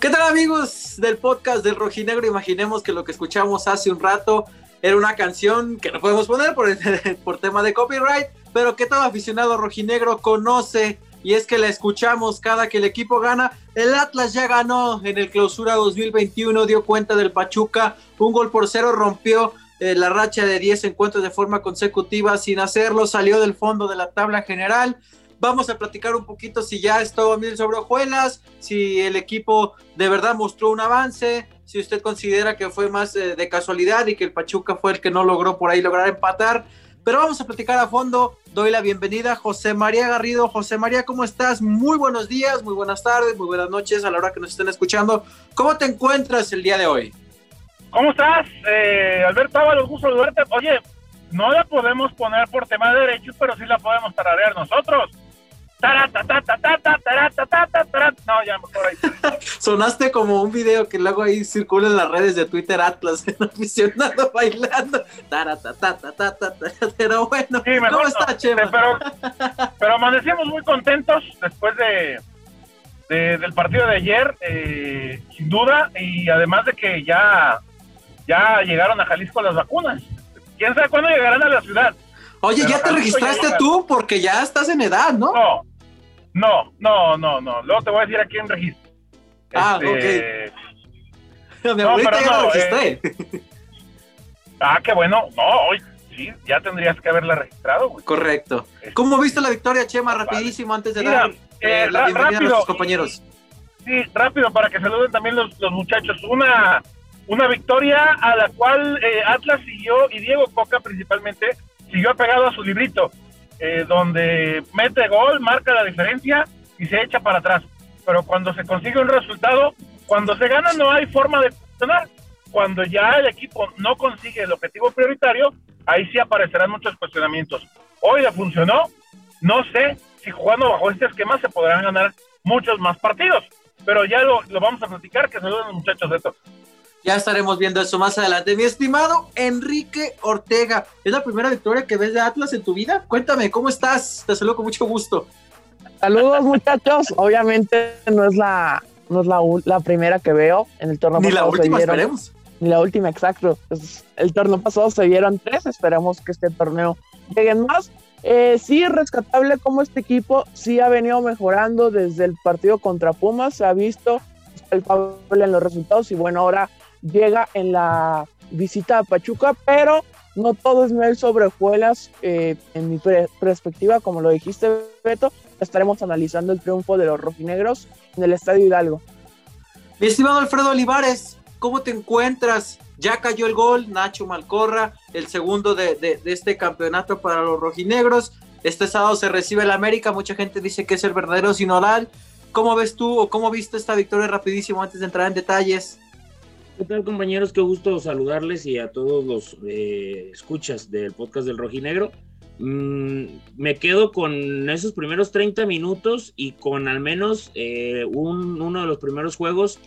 ¿Qué tal amigos del podcast del Rojinegro? Imaginemos que lo que escuchamos hace un rato era una canción que no podemos poner por, por tema de copyright, pero que todo aficionado rojinegro conoce y es que la escuchamos cada que el equipo gana. El Atlas ya ganó en el clausura 2021, dio cuenta del Pachuca, un gol por cero rompió eh, la racha de 10 encuentros de forma consecutiva sin hacerlo, salió del fondo de la tabla general. Vamos a platicar un poquito si ya estuvo mil sobre hojuelas, si el equipo de verdad mostró un avance, si usted considera que fue más eh, de casualidad y que el Pachuca fue el que no logró por ahí lograr empatar. Pero vamos a platicar a fondo. Doy la bienvenida a José María Garrido. José María, ¿cómo estás? Muy buenos días, muy buenas tardes, muy buenas noches a la hora que nos estén escuchando. ¿Cómo te encuentras el día de hoy? ¿Cómo estás? Eh, Alberto Ábalos, gusto saludarte. Oye, no la podemos poner por tema de derechos, pero sí la podemos tararear nosotros. No, ya mejor ahí. Sonaste como un video que luego ahí circula en las redes de Twitter Atlas, un aficionado bailando. Pero bueno, ¿cómo está, Chema? Pero, pero amanecimos muy contentos después de, de del partido de ayer, eh, sin duda, y además de que ya, ya llegaron a Jalisco las vacunas. ¿Quién sabe cuándo llegarán a la ciudad? Oye, ¿ya te registraste tú? Porque ya estás en edad, ¿no? No, no, no, no, no. Luego te voy a decir a quién registro. Ah, este... ok. Mi abuelita no, ya la registré. Eh... Ah, qué bueno. No, hoy sí, ya tendrías que haberla registrado. Güey. Correcto. Este... ¿Cómo viste la victoria, Chema? Rapidísimo, antes de Mira, dar eh, la bienvenida rápido, a nuestros compañeros. Sí, rápido, para que saluden también los, los muchachos. Una, una victoria a la cual eh, Atlas siguió, y Diego Coca principalmente, siguió apegado a su librito. Eh, donde mete gol, marca la diferencia y se echa para atrás. Pero cuando se consigue un resultado, cuando se gana no hay forma de funcionar. Cuando ya el equipo no consigue el objetivo prioritario, ahí sí aparecerán muchos cuestionamientos. Hoy le funcionó, no sé si jugando bajo este esquema se podrán ganar muchos más partidos, pero ya lo, lo vamos a platicar, que saluden los muchachos de esto. Ya estaremos viendo eso más adelante. Mi estimado Enrique Ortega, ¿es la primera victoria que ves de Atlas en tu vida? Cuéntame, ¿cómo estás? Te saludo con mucho gusto. Saludos muchachos, obviamente no es la, no es la, la primera que veo en el torneo Ni la última, vieron, esperemos. Ni la última, exacto. Pues, el torneo pasado se vieron tres, esperemos que este torneo lleguen más. Eh, sí, rescatable como este equipo sí ha venido mejorando desde el partido contra Pumas, se ha visto el en los resultados y bueno, ahora llega en la visita a Pachuca, pero no todo es miel sobre hojuelas. Eh, en mi pre perspectiva, como lo dijiste, Beto, estaremos analizando el triunfo de los rojinegros en el Estadio Hidalgo. Mi estimado Alfredo Olivares, ¿cómo te encuentras? Ya cayó el gol, Nacho Malcorra, el segundo de, este campeonato para los rojinegros. Este sábado se recibe el América, mucha gente dice que es el verdadero sinodal. ¿Cómo ves tú o cómo viste esta victoria rapidísimo antes de entrar en detalles? ¿Qué tal compañeros? Qué gusto saludarles y a todos los eh, escuchas del podcast del Rojinegro. Mm, me quedo con esos primeros 30 minutos y con al menos eh, un, uno de los primeros juegos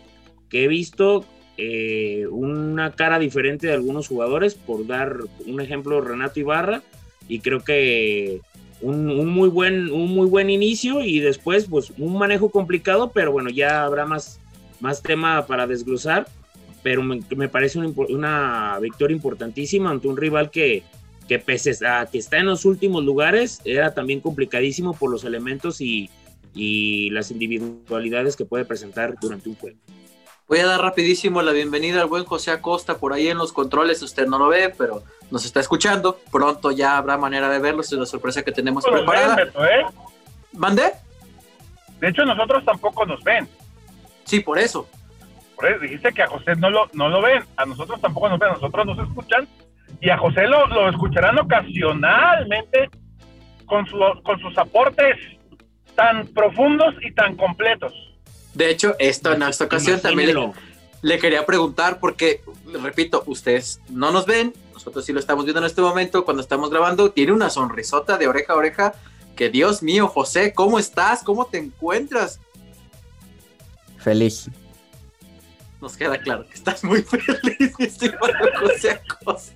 que he visto eh, una cara diferente de algunos jugadores, por dar un ejemplo Renato Ibarra, y creo que un, un, muy buen, un muy buen inicio y después pues un manejo complicado, pero bueno, ya habrá más, más tema para desglosar pero me, me parece una, una, victoria importantísima ante un rival que, que pese a que está en los últimos lugares, era también complicadísimo por los elementos y, y las individualidades que puede presentar durante un juego. Voy a dar rapidísimo la bienvenida al buen José Acosta por ahí en los controles. Usted no lo ve, pero nos está escuchando. Pronto ya habrá manera de verlo. Es la sorpresa que tenemos preparada. ven, Beto, ¿eh? ¿Mandé? De hecho, nosotros tampoco nos ven. Sí, por eso. Por eso dijiste que a José no lo, no lo ven, a nosotros tampoco nos ven, a nosotros nos escuchan y a José lo, lo escucharán ocasionalmente con, su, con sus aportes tan profundos y tan completos. De hecho, esto en esta ocasión también le, le, quería preguntar porque, repito, ustedes no nos ven, nosotros sí lo estamos viendo en este momento cuando estamos grabando, tiene una sonrisota de oreja a oreja que Dios mío, José, ¿cómo estás? ¿Cómo te encuentras? Feliz. Nos queda claro que estás muy feliz, mi estimado José Acosta.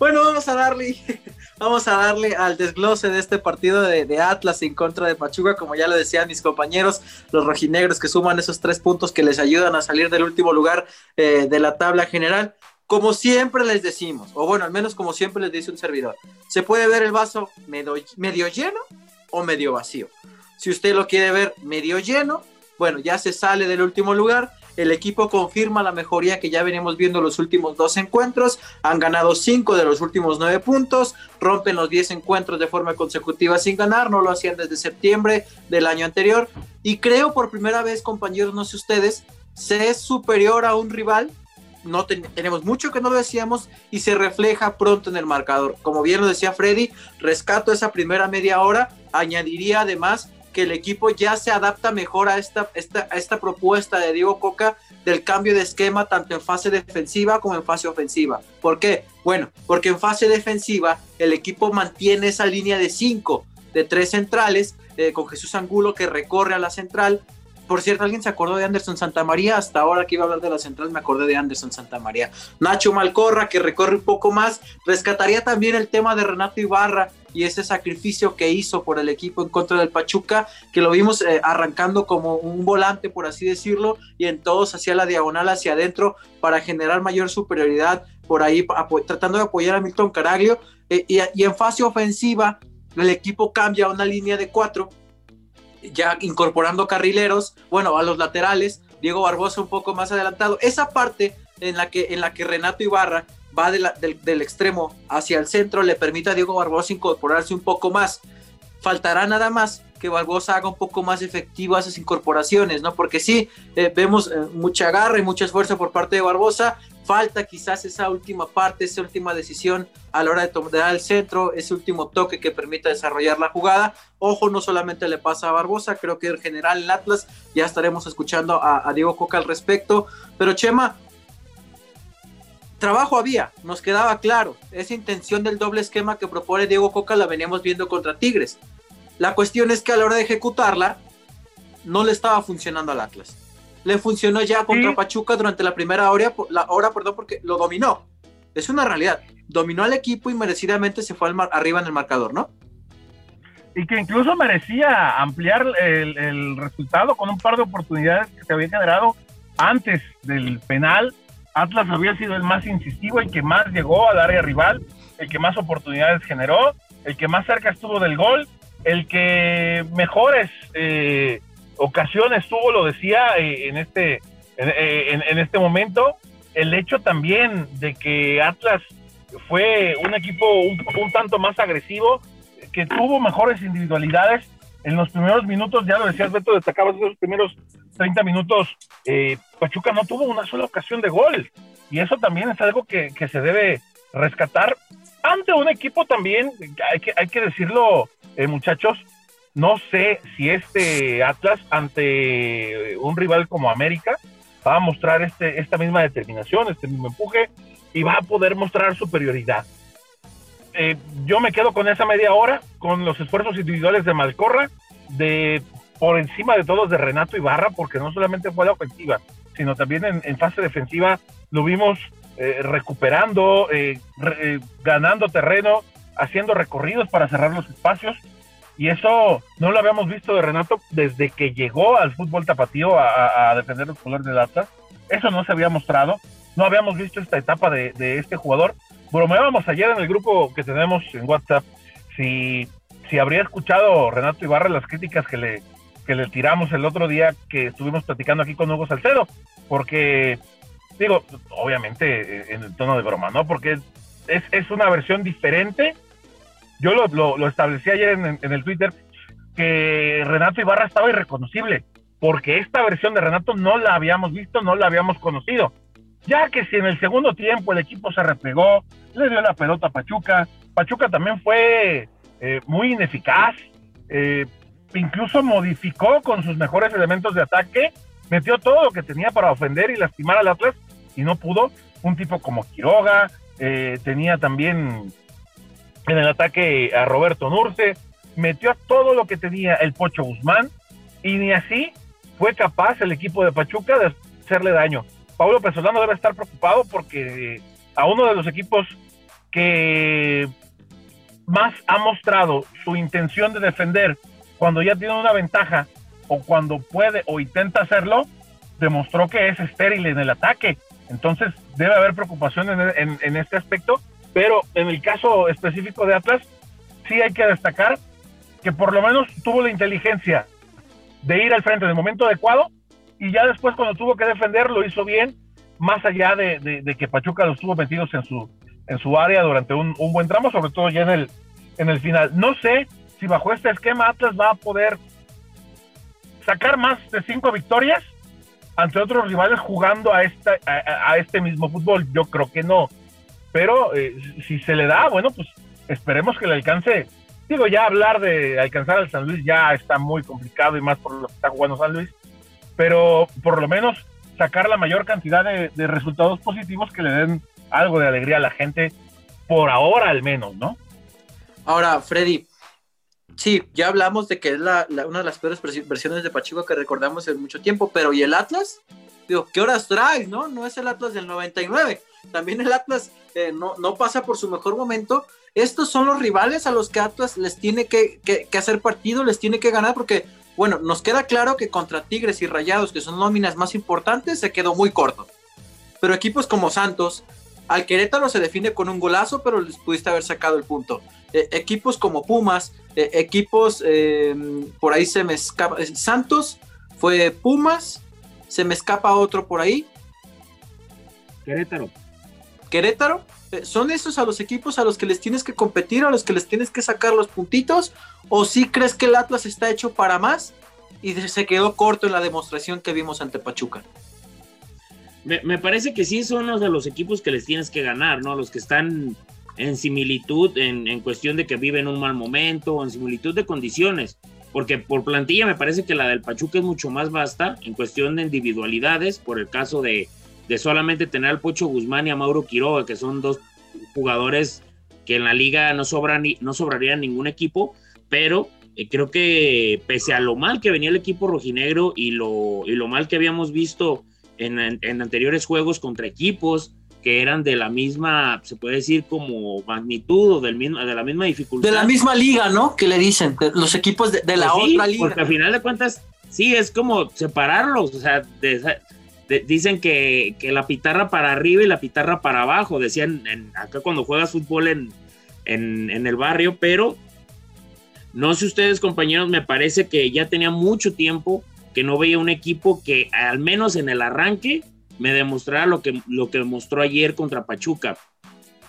Bueno, vamos a darle, vamos a darle al desglose de este partido de, Atlas en contra de Pachuca, como ya lo decían mis compañeros, los rojinegros que suman esos tres puntos que les ayudan a salir del último lugar eh, de la tabla general. Como siempre les decimos, o bueno, al menos como siempre les dice un servidor, se puede ver el vaso medio, medio lleno o medio vacío. Si usted lo quiere ver medio lleno, bueno, ya se sale del último lugar el equipo confirma la mejoría que ya venimos viendo los últimos dos encuentros. Han ganado cinco de los últimos nueve puntos. Rompen los diez encuentros de forma consecutiva sin ganar. No lo hacían desde septiembre del año anterior. Y creo por primera vez, compañeros, no sé ustedes, se es superior a un rival. No tenemos mucho que no lo decíamos y se refleja pronto en el marcador. Como bien lo decía Freddy, rescato esa primera media hora. Añadiría además que el equipo ya se adapta mejor a esta, esta, esta propuesta de Diego Coca del cambio de esquema tanto en fase defensiva como en fase ofensiva. ¿Por qué? Bueno, porque en fase defensiva el equipo mantiene esa línea de cinco, de tres centrales, eh, con Jesús Angulo que recorre a la central, por cierto, ¿alguien se acordó de Anderson Santamaría? Hasta ahora que iba a hablar de la central me acordé de Anderson Santamaría. Nacho Malcorra, que recorre un poco más. Rescataría también el tema de Renato Ibarra y ese sacrificio que hizo por el equipo en contra del Pachuca, que lo vimos eh, arrancando como un volante, por así decirlo, y en todos hacia la diagonal, hacia adentro, para generar mayor superioridad, por ahí tratando de apoyar a Milton Caraglio. Eh, y, y en fase ofensiva, el equipo cambia a una línea de cuatro ya incorporando carrileros, bueno, a los laterales, Diego Barbosa un poco más adelantado. Esa parte en la que, en la que Renato Ibarra va del, extremo hacia el centro le permite a Diego Barbosa incorporarse un poco más. Faltará nada más que Barbosa haga un poco más efectivas esas incorporaciones, ¿no? Porque sí, eh, vemos eh, mucha garra y mucha esfuerzo por parte de Barbosa, falta quizás esa última parte, esa última decisión a la hora de tomar el centro, ese último toque que permita desarrollar la jugada. Ojo, no solamente le pasa a Barbosa, creo que en general en Atlas ya estaremos escuchando a, Diego Coca al respecto. Pero Chema, trabajo había, nos quedaba claro. Esa intención del doble esquema que propone Diego Coca la veníamos viendo contra Tigres. La cuestión es que a la hora de ejecutarla, no le estaba funcionando al Atlas le funcionó ya contra Pachuca durante la primera hora, la hora, perdón, porque lo dominó. Es una realidad. Dominó al equipo y merecidamente se fue al arriba en el marcador, ¿no? Y que incluso merecía ampliar el, resultado con un par de oportunidades que se había generado antes del penal. Atlas había sido el más incisivo, el que más llegó al área rival, el que más oportunidades generó, el que más cerca estuvo del gol, el que mejores eh, ocasiones tuvo, lo decía eh, en, este, eh, en, este momento, el hecho también de que Atlas fue un equipo un, tanto más agresivo, que tuvo mejores individualidades en los primeros minutos, ya lo decías Beto, destacabas esos primeros 30 minutos, eh, Pachuca no tuvo una sola ocasión de gol, y eso también es algo que, que se debe rescatar ante un equipo también, hay que, hay que decirlo, muchachos, no sé si este Atlas ante un rival como América va a mostrar este, esta misma determinación, este mismo empuje y va a poder mostrar superioridad. Eh, yo me quedo con esa media hora, con los esfuerzos individuales de Malcorra, de por encima de todos de Renato Ibarra, porque no solamente fue la ofensiva, sino también en, fase defensiva lo vimos eh, recuperando, eh, ganando terreno, haciendo recorridos para cerrar los espacios y eso no lo habíamos visto de Renato desde que llegó al fútbol tapatío a, defender los colores del Atlas. Eso no se había mostrado. No habíamos visto esta etapa de, este jugador. Bromeábamos ayer en el grupo que tenemos en WhatsApp si, si habría escuchado Renato Ibarra las críticas que le, que le tiramos el otro día que estuvimos platicando aquí con Hugo Salcedo. Porque, digo, obviamente en el tono de broma, ¿no? Porque es, es una versión diferente yo lo, establecí ayer en, el Twitter, que Renato Ibarra estaba irreconocible, porque esta versión de Renato no la habíamos visto, no la habíamos conocido. Ya que si en el segundo tiempo el equipo se replegó, le dio la pelota a Pachuca, Pachuca también fue eh, muy ineficaz, eh, incluso modificó con sus mejores elementos de ataque, metió todo lo que tenía para ofender y lastimar al Atlas y no pudo. Un tipo como Quiroga, eh, tenía también en el ataque a Roberto Nurce, metió a todo lo que tenía el Pocho Guzmán y ni así fue capaz el equipo de Pachuca de hacerle daño. Paulo Pesolano debe estar preocupado porque a uno de los equipos que más ha mostrado su intención de defender cuando ya tiene una ventaja o cuando puede o intenta hacerlo, demostró que es estéril en el ataque. Entonces debe haber preocupación en, este aspecto, pero en el caso específico de Atlas, sí hay que destacar que por lo menos tuvo la inteligencia de ir al frente en el momento adecuado y ya después cuando tuvo que defender lo hizo bien, más allá de, que Pachuca los tuvo metidos en su, en su área durante un, un, buen tramo, sobre todo ya en el, en el final. No sé si bajo este esquema Atlas va a poder sacar más de cinco victorias ante otros rivales jugando a, esta, a, este mismo fútbol. Yo creo que no. Pero eh, si se le da, bueno, pues esperemos que le alcance. Digo, ya hablar de alcanzar al San Luis ya está muy complicado y más por lo que está jugando San Luis. Pero por lo menos sacar la mayor cantidad de, resultados positivos que le den algo de alegría a la gente, por ahora al menos, ¿no? Ahora, Freddy, sí, ya hablamos de que es la, una de las peores versiones de Pachuca que recordamos en mucho tiempo, pero ¿y el Atlas? Digo, ¿qué horas traes, no? No es el Atlas del 99. También el Atlas eh, no, no, pasa por su mejor momento. Estos son los rivales a los que Atlas les tiene que, que hacer partido, les tiene que ganar, porque bueno, nos queda claro que contra Tigres y Rayados, que son nóminas más importantes, se quedó muy corto. Pero equipos como Santos, al Querétaro se define con un golazo, pero les pudiste haber sacado el punto. E, equipos como Pumas, e, equipos, em, por ahí se me escapa, eh, Santos fue Pumas, se me escapa otro por ahí. Querétaro. Querétaro, ¿son esos a los equipos a los que les tienes que competir, a los que les tienes que sacar los puntitos? ¿O si crees que el Atlas está hecho para más y se quedó corto en la demostración que vimos ante Pachuca? Me, parece que sí son los de los equipos que les tienes que ganar, ¿no? Los que están en similitud, en, en cuestión de que viven un mal momento, en similitud de condiciones. Porque por plantilla me parece que la del Pachuca es mucho más vasta en cuestión de individualidades, por el caso de, de solamente tener al Pocho Guzmán y a Mauro Quiroga, que son dos jugadores que en la liga no, sobran, no sobrarían ningún equipo, pero eh, creo que pese a lo mal que venía el equipo rojinegro y lo, y lo mal que habíamos visto en, en, anteriores juegos contra equipos que eran de la misma, se puede decir como magnitud o del mismo, de la misma dificultad. De la misma liga, ¿no? Que le dicen, los equipos de, la pues otra liga. Porque al final de cuentas, sí, es como separarlos, o sea, de, dicen que, la pitarra para arriba y la pitarra para abajo, decían acá cuando juegas fútbol en, en, el barrio, pero no sé ustedes compañeros, me parece que ya tenía mucho tiempo que no veía un equipo que al menos en el arranque me demostrara lo que, lo que mostró ayer contra Pachuca.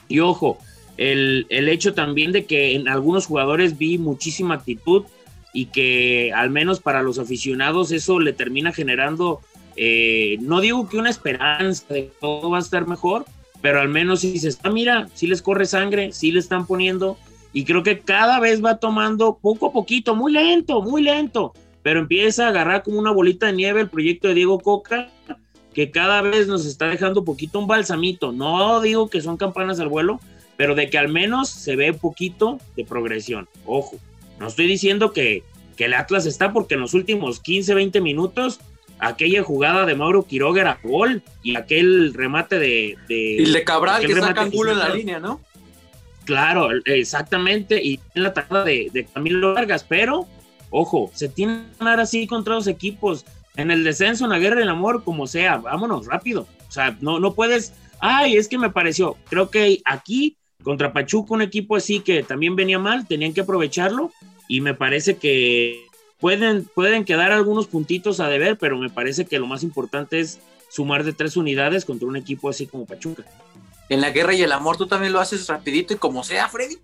Y ojo, el, el hecho también de que en algunos jugadores vi muchísima actitud y que al menos para los aficionados eso le termina generando eh, no digo que una esperanza de que todo va a estar mejor, pero al menos si se está, mira, si les corre sangre, si le están poniendo, y creo que cada vez va tomando poco a poquito, muy lento, muy lento, pero empieza a agarrar como una bolita de nieve el proyecto de Diego Coca, que cada vez nos está dejando poquito un balsamito. No digo que son campanas al vuelo, pero de que al menos se ve poquito de progresión. Ojo, no estoy diciendo que, que el Atlas está porque en los últimos 15, 20 minutos aquella jugada de Mauro Quiroga era gol y aquel remate de... y el de Cabral que saca culo en la línea, ¿no? Claro, exactamente, y en la tajada de, de, Camilo Vargas, pero, ojo, se tiene que ganar así contra los equipos, en el descenso, en la guerra, en el amor, como sea, vámonos rápido, o sea, no, no puedes, ay, es que me pareció, creo que aquí, contra Pachuca, un equipo así que también venía mal, tenían que aprovecharlo, y me parece que Pueden, pueden quedar algunos puntitos a deber, pero me parece que lo más importante es sumar de tres unidades contra un equipo así como Pachuca. En la guerra y el amor tú también lo haces rapidito y como sea, Freddy.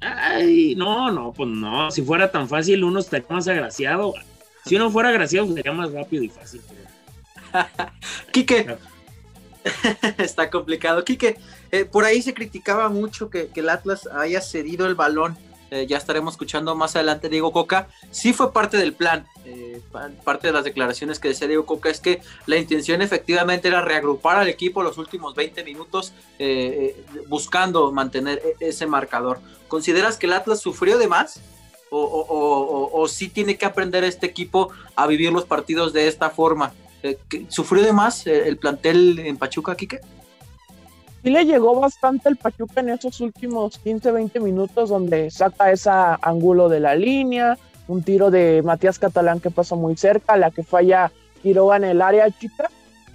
Ay, no, no, pues no. Si fuera tan fácil, uno estaría más agraciado. Si uno fuera agraciado, sería más rápido y fácil. Quique, está complicado. Quique, eh, por ahí se criticaba mucho que, que, el Atlas haya cedido el balón eh, ya estaremos escuchando más adelante Diego Coca, sí fue parte del plan. Eh, parte de las declaraciones que decía Diego Coca es que la intención efectivamente era reagrupar al equipo los últimos 20 minutos eh, buscando mantener e-, ese marcador. ¿Consideras que el Atlas sufrió de más? O, o, sí tiene que aprender este equipo a vivir los partidos de esta forma? ¿Sufrió de más el plantel en Pachuca, Quique? Sí le llegó bastante el Pachuca en esos últimos 15, 20 minutos donde saca ese ángulo de la línea, un tiro de Matías Catalán que pasa muy cerca, la que falla Quiroga en el área chica,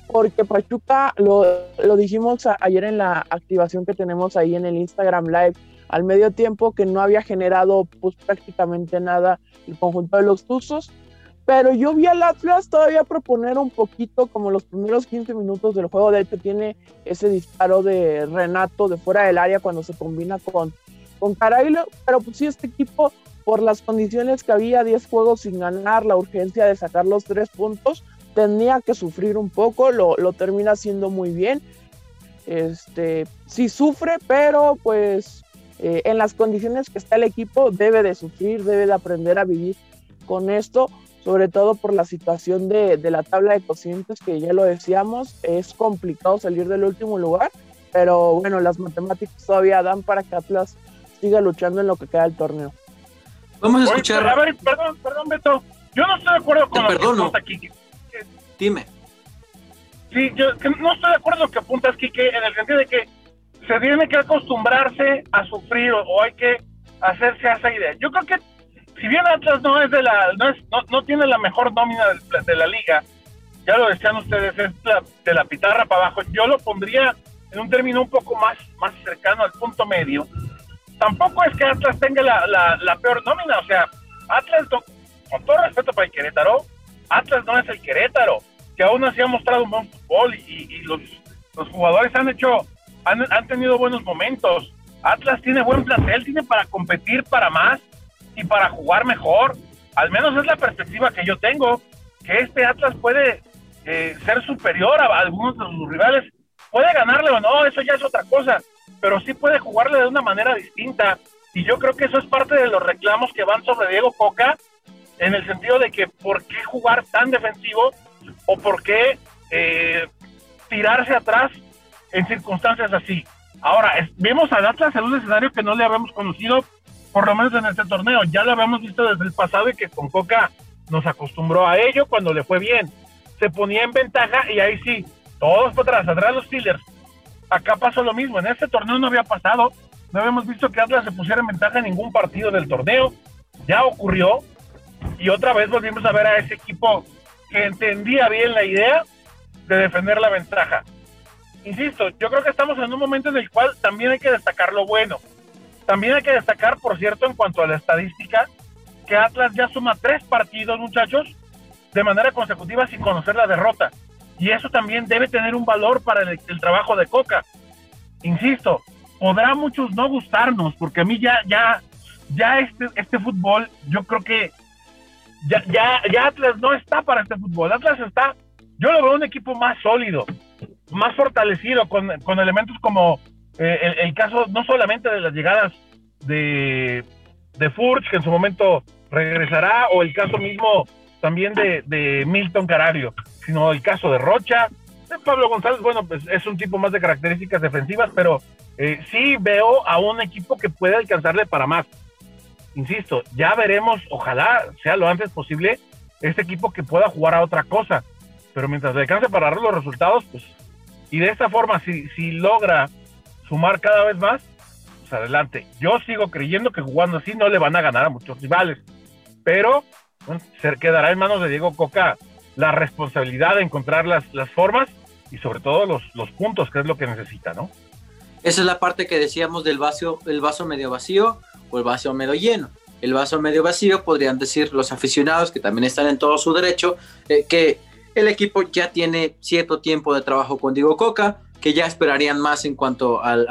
porque Pachuca, lo, lo dijimos ayer en la activación que tenemos ahí en el Instagram Live, al medio tiempo que no había generado pues prácticamente nada el conjunto de los Tuzos, pero yo vi al Atlas todavía proponer un poquito como los primeros 15 minutos del juego, de hecho tiene ese disparo de Renato de fuera del área cuando se combina con, con Carailo, pero pues sí este equipo por las condiciones que había 10 juegos sin ganar, la urgencia de sacar los tres puntos, tenía que sufrir un poco, lo, lo termina haciendo muy bien. Este, sí sufre, pero pues eh, en las condiciones que está el equipo debe de sufrir, debe de aprender a vivir con esto, sobre todo por la situación de, de la tabla de cocientes que ya lo decíamos, es complicado salir del último lugar, pero bueno, las matemáticas todavía dan para que Atlas siga luchando en lo que queda del torneo. Vamos a escuchar. a ver, perdón, perdón, Beto. Yo no estoy de acuerdo con Te lo que aquí. Dime. Sí, yo no estoy de acuerdo con lo que apuntas, Kike, en el sentido de que se tiene que acostumbrarse a sufrir o, hay que hacerse a esa idea. Yo creo que si bien Atlas no es de la no, es, no, tiene la mejor nómina de, la liga, ya lo decían ustedes, es de la pitarra para abajo, yo lo pondría en un término un poco más, más cercano al punto medio. Tampoco es que Atlas tenga la, la, peor nómina, o sea, Atlas, con todo respeto para el Querétaro, Atlas no es el Querétaro, que aún así ha mostrado un buen fútbol y, y los, los jugadores han hecho han, tenido buenos momentos. Atlas tiene buen plantel, tiene para competir para más y para jugar mejor. Al menos es la perspectiva que yo tengo, que este Atlas puede eh, ser superior a, algunos de sus rivales. Puede ganarle o no, eso ya es otra cosa, pero sí puede jugarle de una manera distinta. Y yo creo que eso es parte de los reclamos que van sobre Diego Coca, en el sentido de que por qué jugar tan defensivo o por qué eh, tirarse atrás en circunstancias así. Ahora, vemos al Atlas en un escenario que no le habíamos conocido, por lo menos en este torneo. Ya lo habíamos visto desde el pasado y que con Coca nos acostumbró a ello cuando le fue bien. Se ponía en ventaja y ahí sí, todos para atrás, atrás los Steelers. Acá pasó lo mismo. En este torneo no había pasado. No habíamos visto que Atlas se pusiera en ventaja en ningún partido del torneo. Ya ocurrió. Y otra vez volvimos a ver a ese equipo que entendía bien la idea de defender la ventaja insisto, yo creo que estamos en un momento en el cual también hay que destacar lo bueno. También hay que destacar, por cierto, en cuanto a la estadística, que Atlas ya suma tres partidos, muchachos, de manera consecutiva sin conocer la derrota. Y eso también debe tener un valor para el, trabajo de Coca. Insisto, podrá muchos no gustarnos, porque a mí ya, ya, ya este, este fútbol, yo creo que ya, ya, ya Atlas no está para este fútbol. Atlas está, yo lo veo un equipo más sólido, más fortalecido con, con elementos como eh, el, caso no solamente de las llegadas de, de Furch, que en su momento regresará, o el caso mismo también de, de Milton Carario, sino el caso de Rocha. Pablo González, bueno, pues es un tipo más de características defensivas, pero eh, sí veo a un equipo que puede alcanzarle para más. Insisto, ya veremos, ojalá sea lo antes posible, este equipo que pueda jugar a otra cosa. Pero mientras le alcance para dar los resultados, pues y de esta forma, si, si logra sumar cada vez más, pues adelante. Yo sigo creyendo que jugando así no le van a ganar a muchos rivales, pero se quedará en manos de Diego Coca la responsabilidad de encontrar las, las formas y sobre todo los, los puntos, que es lo que necesita, ¿no? Esa es la parte que decíamos del vaso, el vaso medio vacío o el vaso medio lleno. El vaso medio vacío podrían decir los aficionados que también están en todo su derecho, eh, que el equipo ya tiene cierto tiempo de trabajo con Diego Coca, que ya esperarían más en cuanto al,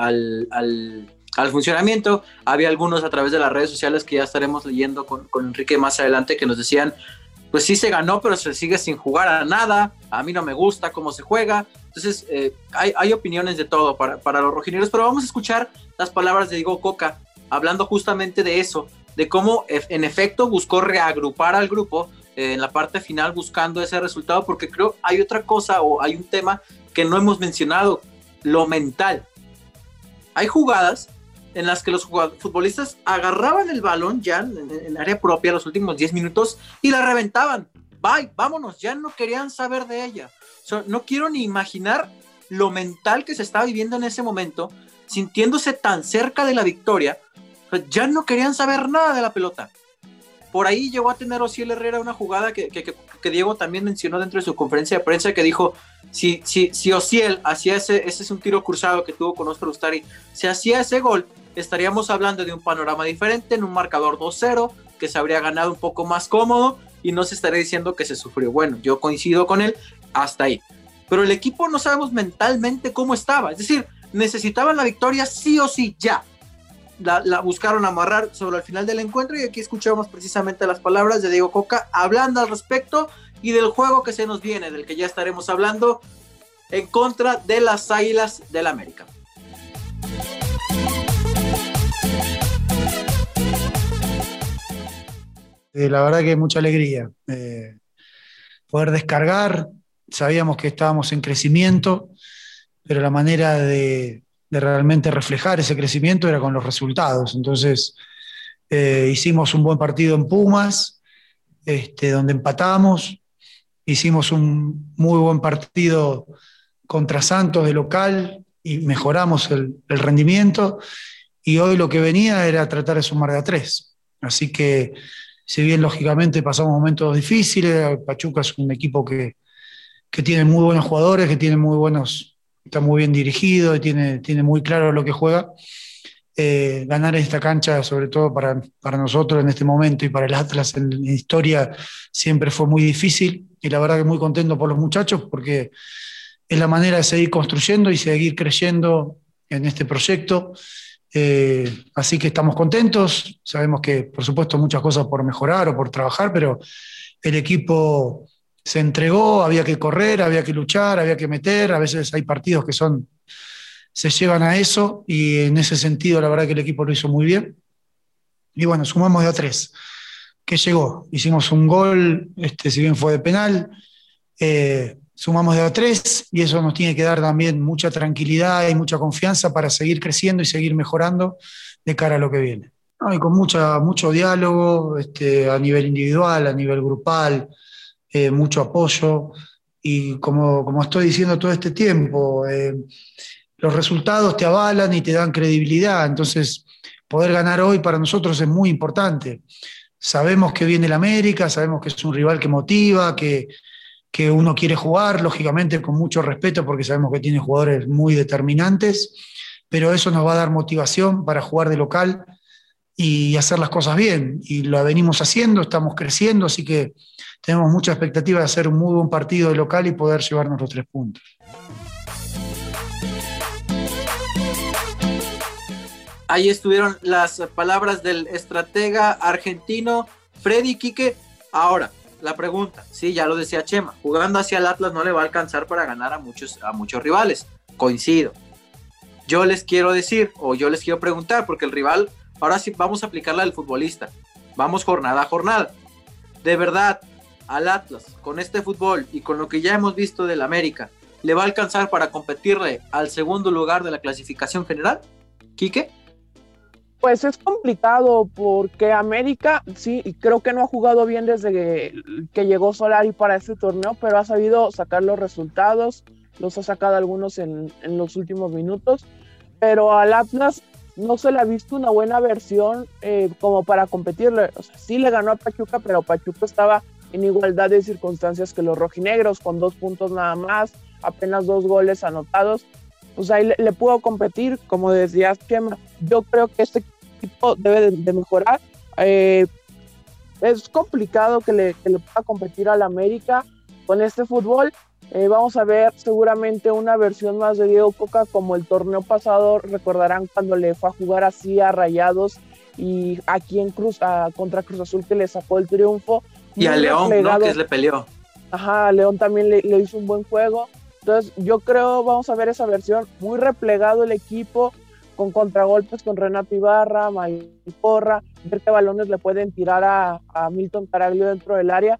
al, funcionamiento. Había algunos a través de las redes sociales que ya estaremos leyendo con, con, Enrique más adelante que nos decían, pues sí se ganó, pero se sigue sin jugar a nada, a mí no me gusta cómo se juega. Entonces, eh, hay, hay, opiniones de todo para, para los rojineros, pero vamos a escuchar las palabras de Diego Coca, hablando justamente de eso, de cómo en efecto buscó reagrupar al grupo eh, en la parte final buscando ese resultado, porque creo hay otra cosa o hay un tema no hemos mencionado, lo mental. Hay jugadas en las que los futbolistas agarraban el balón ya en, el área propia los últimos 10 minutos y la reventaban. bye, vámonos, ya no querían saber de ella. no quiero ni imaginar lo mental que se estaba viviendo en ese momento, sintiéndose tan cerca de la victoria, ya no querían saber nada de la pelota. Por ahí llegó a tener Ociel Herrera una jugada que, que, Diego también mencionó dentro de su conferencia de prensa que dijo, si, si, si Ociel hacía ese, ese es un tiro cruzado que tuvo con Oscar Ustari, si hacía ese gol, estaríamos hablando de un panorama diferente, en un marcador 2-0, que se habría ganado un poco más cómodo y no se estaría diciendo que se sufrió. Bueno, yo coincido con él hasta ahí. Pero el equipo no sabemos mentalmente cómo estaba. Es decir, necesitaban la victoria sí o sí ya la, buscaron amarrar sobre el final del encuentro y aquí escuchamos precisamente las palabras de Diego Coca hablando al respecto y del juego que se nos viene, del que ya estaremos hablando en contra de las Águilas del América. Eh, la verdad que mucha alegría. Eh, poder descargar, sabíamos que estábamos en crecimiento, pero la manera de, de realmente reflejar ese crecimiento era con los resultados. Entonces, eh, hicimos un buen partido en Pumas, este, donde empatamos, hicimos un muy buen partido contra Santos de local y mejoramos el, rendimiento. Y hoy lo que venía era tratar de sumar de a tres. Así que, si bien lógicamente pasamos momentos difíciles, Pachuca es un equipo que, que tiene muy buenos jugadores, que tiene muy buenos está muy bien dirigido y tiene, tiene muy claro lo que juega. Eh, ganar esta cancha, sobre todo para, para, nosotros en este momento y para el Atlas en, en, historia, siempre fue muy difícil. Y la verdad que muy contento por los muchachos porque es la manera de seguir construyendo y seguir creyendo en este proyecto. Eh, así que estamos contentos, sabemos que por supuesto muchas cosas por mejorar o por trabajar, pero el equipo se entregó, había que correr, había que luchar, había que meter, a veces hay partidos que son, se llevan a eso y en ese sentido la verdad que el equipo lo hizo muy bien. Y bueno, sumamos de a tres. ¿Qué llegó? Hicimos un gol, este, si bien fue de penal, eh, sumamos de a tres y eso nos tiene que dar también mucha tranquilidad y mucha confianza para seguir creciendo y seguir mejorando de cara a lo que viene. y con mucha, mucho diálogo este, a nivel individual, a nivel grupal, eh, mucho apoyo y como, como, estoy diciendo todo este tiempo, eh, los resultados te avalan y te dan credibilidad, entonces poder ganar hoy para nosotros es muy importante. Sabemos que viene el América, sabemos que es un rival que motiva, que, que uno quiere jugar, lógicamente con mucho respeto porque sabemos que tiene jugadores muy determinantes, pero eso nos va a dar motivación para jugar de local y hacer las cosas bien. Y lo venimos haciendo, estamos creciendo, así que tenemos mucha expectativa de hacer un muy buen partido de local y poder llevarnos los tres puntos. Ahí estuvieron las palabras del estratega argentino Freddy Quique. Ahora, la pregunta, sí, ya lo decía Chema, jugando hacia el Atlas no le va a alcanzar para ganar a muchos, a muchos rivales. Coincido. Yo les quiero decir, o yo les quiero preguntar, porque el rival, ahora sí vamos a aplicarla al futbolista. Vamos jornada a jornada. De verdad, al Atlas con este fútbol y con lo que ya hemos visto del América, ¿le va a alcanzar para competirle al segundo lugar de la clasificación general? ¿Quique? Pues es complicado porque América, sí, creo que no ha jugado bien desde que, llegó Solari para este torneo, pero ha sabido sacar los resultados, los ha sacado algunos en, los últimos minutos, pero al Atlas no se le ha visto una buena versión eh, como para competirle. O sea, sí le ganó a Pachuca, pero Pachuca estaba en igualdad de circunstancias que los rojinegros, con dos puntos nada más, apenas dos goles anotados, pues ahí le, puedo competir, como decía Chema, yo creo que este equipo debe de, mejorar. Eh, es complicado que le, que le, pueda competir al América con este fútbol. Eh, vamos a ver seguramente una versión más de Diego Coca como el torneo pasado, recordarán cuando le fue a jugar así a Rayados y aquí en Cruz, contra Cruz Azul que le sacó el triunfo y a León, ¿no? Que le peleó. Ajá, León también le, hizo un buen juego. Entonces, yo creo, vamos a ver esa versión, muy replegado el equipo, con contragolpes con Renato Ibarra, Porra, ver qué balones le pueden tirar a, Milton Caraglio dentro del área.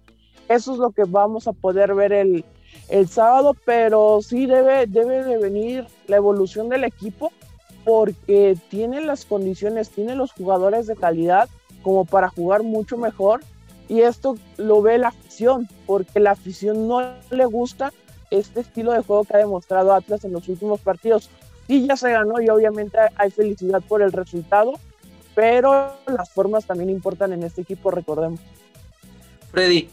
Eso es lo que vamos a poder ver el, el sábado, pero sí debe, debe de venir la evolución del equipo porque tiene las condiciones, tiene los jugadores de calidad como para jugar mucho mejor Y esto lo ve la afición, porque la afición no le gusta este estilo de juego que ha demostrado Atlas en los últimos partidos. Sí, ya se ganó y obviamente hay felicidad por el resultado, pero las formas también importan en este equipo, recordemos. Freddy,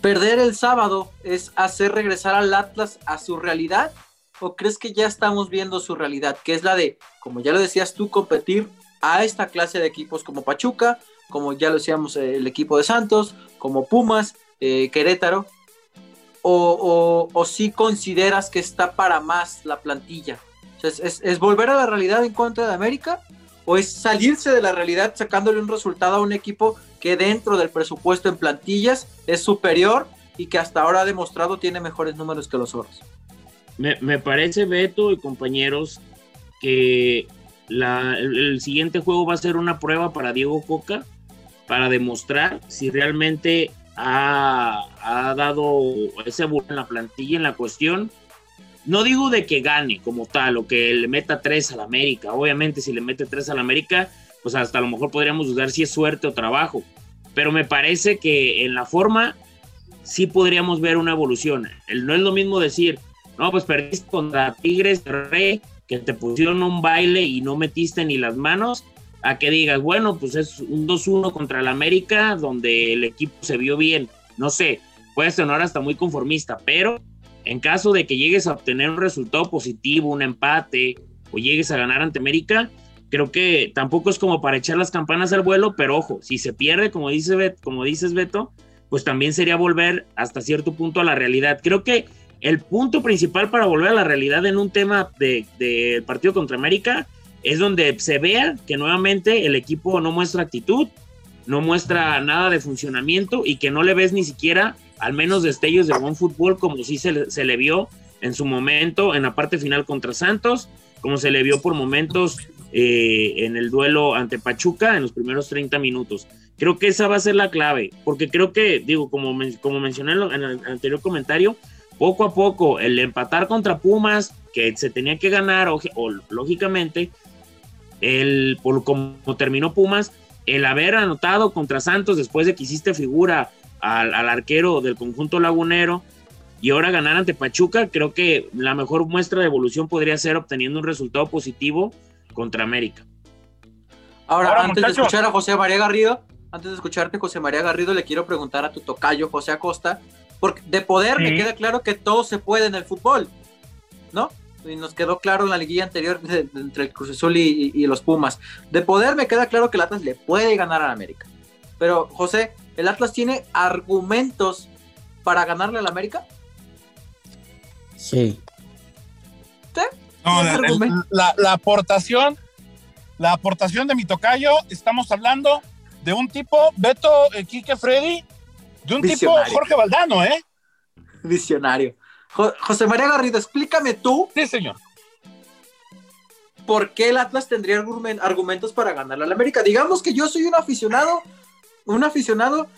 perder el sábado es hacer regresar al Atlas a su realidad o crees que ya estamos viendo su realidad, que es la de, como ya lo decías tú, competir a esta clase de equipos como Pachuca, como ya lo decíamos eh, el equipo de Santos, como Pumas, eh, Querétaro, o, o, si consideras que está para más la plantilla? ¿es, volver a la realidad en contra de América? ¿O es salirse de la realidad sacándole un resultado a un equipo que dentro del presupuesto en plantillas es superior y que hasta ahora ha demostrado tiene mejores números que los otros? Me, parece, Beto y compañeros, que el, siguiente juego va a ser una prueba para Diego Coca para demostrar si realmente ha, dado ese burro en la plantilla, en la cuestión. No digo de que gane como tal o que le meta tres al América. Obviamente, si le mete tres al América, pues hasta a lo mejor podríamos dudar si es suerte o trabajo. Pero me parece que en la forma sí podríamos ver una evolución. no es lo mismo decir, no, pues perdiste contra Tigres Rey, que te pusieron un baile y no metiste ni las manos, a que digas, bueno, pues es un 2-1 contra el América, donde el equipo se vio bien. No sé, puede sonar hasta muy conformista, pero en caso de que llegues a obtener un resultado positivo, un empate, o llegues a ganar ante América, creo que tampoco es como para echar las campanas al vuelo, pero ojo, si se pierde, como, dice como dices Beto, pues también sería volver hasta cierto punto a la realidad. Creo que el punto principal para volver a la realidad en un tema del de, partido contra América es donde se vea que nuevamente el equipo no muestra actitud, no muestra nada de funcionamiento y que no le ves ni siquiera al menos destellos de buen fútbol como se, se le vio en su momento en la parte final contra Santos, como se le vio por momentos eh, en el duelo ante Pachuca en los primeros 30 minutos. Creo que esa va a ser la clave, porque creo que, digo, como, como mencioné en el anterior comentario, poco a poco el empatar contra Pumas, que se tenía que ganar, o, lógicamente, el, por como terminó Pumas, el haber anotado contra Santos después de que hiciste figura al, arquero del conjunto lagunero y ahora ganar ante Pachuca, creo que la mejor muestra de evolución podría ser obteniendo un resultado positivo contra América. Ahora, antes de escuchar a José María Garrido, antes de escucharte, José María Garrido, le quiero preguntar a tu tocayo, José Acosta, porque de poder me queda claro que todo se puede en el fútbol, ¿no? Y nos quedó claro en la liguilla anterior entre el Cruz Azul y, los Pumas. De poder me queda claro que el Atlas le puede ganar al América. Pero, José, ¿el Atlas tiene argumentos para ganarle al América? Sí. ¿Sí? No, la, la, aportación, la aportación de mi tocayo, estamos hablando de un tipo, Beto, eh, Quique, Freddy, de un tipo Jorge Valdano, ¿eh? Visionario. José María Garrido, explícame tú. Sí, señor. ¿Por qué el Atlas tendría argumentos para ganarle al América? Digamos que yo soy un aficionado, un aficionado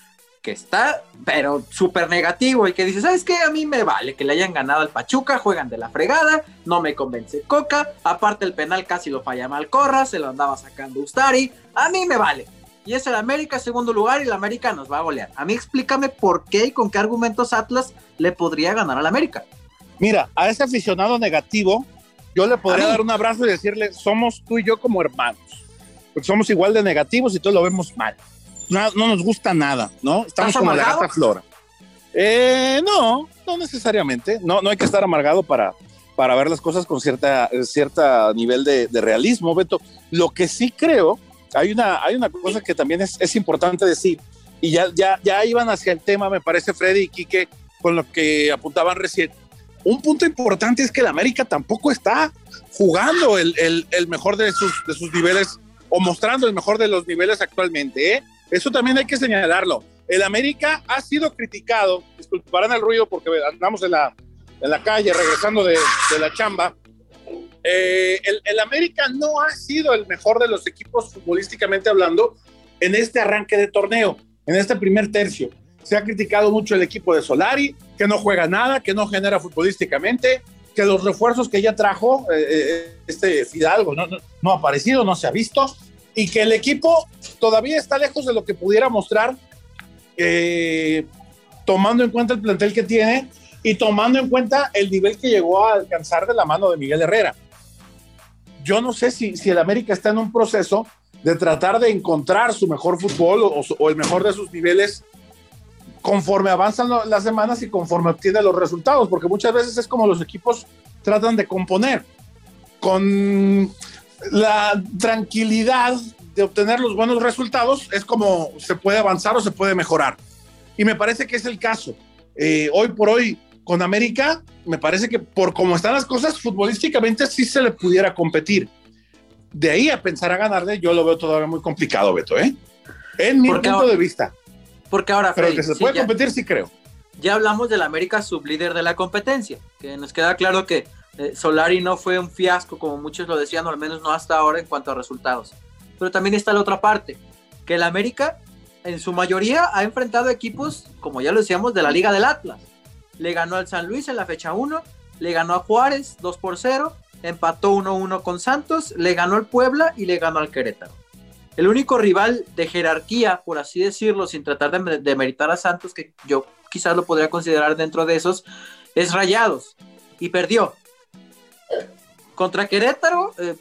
que está, pero súper negativo y que dice, ¿sabes qué? A mí me vale que le hayan ganado al Pachuca, juegan de la fregada, no me convence Coca, aparte el penal casi lo falla mal Corra, se lo andaba sacando Ustari, a mí me vale y es el América segundo lugar y el América nos va a golear. A mí explícame por qué y con qué argumentos Atlas le podría ganar al América. Mira, a ese aficionado negativo, yo le podría dar un abrazo y decirle, somos tú y yo como hermanos, porque somos igual de negativos y todos lo vemos mal. No, nos gusta nada, ¿no? Estamos como la gata flora. Eh, no, no necesariamente. No, no hay que estar amargado para, para ver las cosas con cierta, cierta nivel de, de realismo, Beto. Lo que sí creo hay una, hay una cosa que también es, es importante decir, y ya, ya, ya iban hacia el tema, me parece, Freddy y Quique, con lo que apuntaban recién. Un punto importante es que el América tampoco está jugando el, el, mejor de sus, de sus niveles o mostrando el mejor de los niveles actualmente. ¿eh? Eso también hay que señalarlo. El América ha sido criticado, disculparán el ruido porque andamos en la, en la calle regresando de, de la chamba, eh, el, América no ha sido el mejor de los equipos futbolísticamente hablando en este arranque de torneo, en este primer tercio. Se ha criticado mucho el equipo de Solari, que no juega nada, que no genera futbolísticamente, que los refuerzos que ya trajo eh, eh, este Fidalgo no, ha aparecido, no se ha visto, y que el equipo todavía está lejos de lo que pudiera mostrar tomando en cuenta el plantel que tiene y tomando en cuenta el nivel que llegó a alcanzar de la mano de Miguel Herrera. Yo no sé si, el América está en un proceso de tratar de encontrar su mejor fútbol o, el mejor de sus niveles conforme avanzan las semanas y conforme obtiene los resultados, porque muchas veces es como los equipos tratan de componer, con la tranquilidad de obtener los buenos resultados, es como se puede avanzar o se puede mejorar. Y me parece que es el caso. Eh, hoy por hoy, con América, me parece que por cómo están las cosas, futbolísticamente sí se le pudiera competir. De ahí a pensar a ganarle, yo lo veo todavía muy complicado, Beto, ¿eh? En mi punto de vista. Porque ahora, Pero que se puede competir, sí creo. Ya hablamos del América sublíder de la competencia, que nos queda claro que eh, Solari no fue un fiasco, como muchos lo decían, o al menos no hasta ahora en cuanto a resultados. Pero también está la otra parte, que el América en su mayoría ha enfrentado equipos, como ya lo decíamos, de la Liga del Atlas. Le ganó al San Luis en la fecha 1, le ganó a Juárez 2 por 0, empató 1-1 con Santos, le ganó al Puebla y le ganó al Querétaro. El único rival de jerarquía, por así decirlo, sin tratar de, meritar a Santos, que yo quizás lo podría considerar dentro de esos, es Rayados. Y perdió. Contra Querétaro, eh,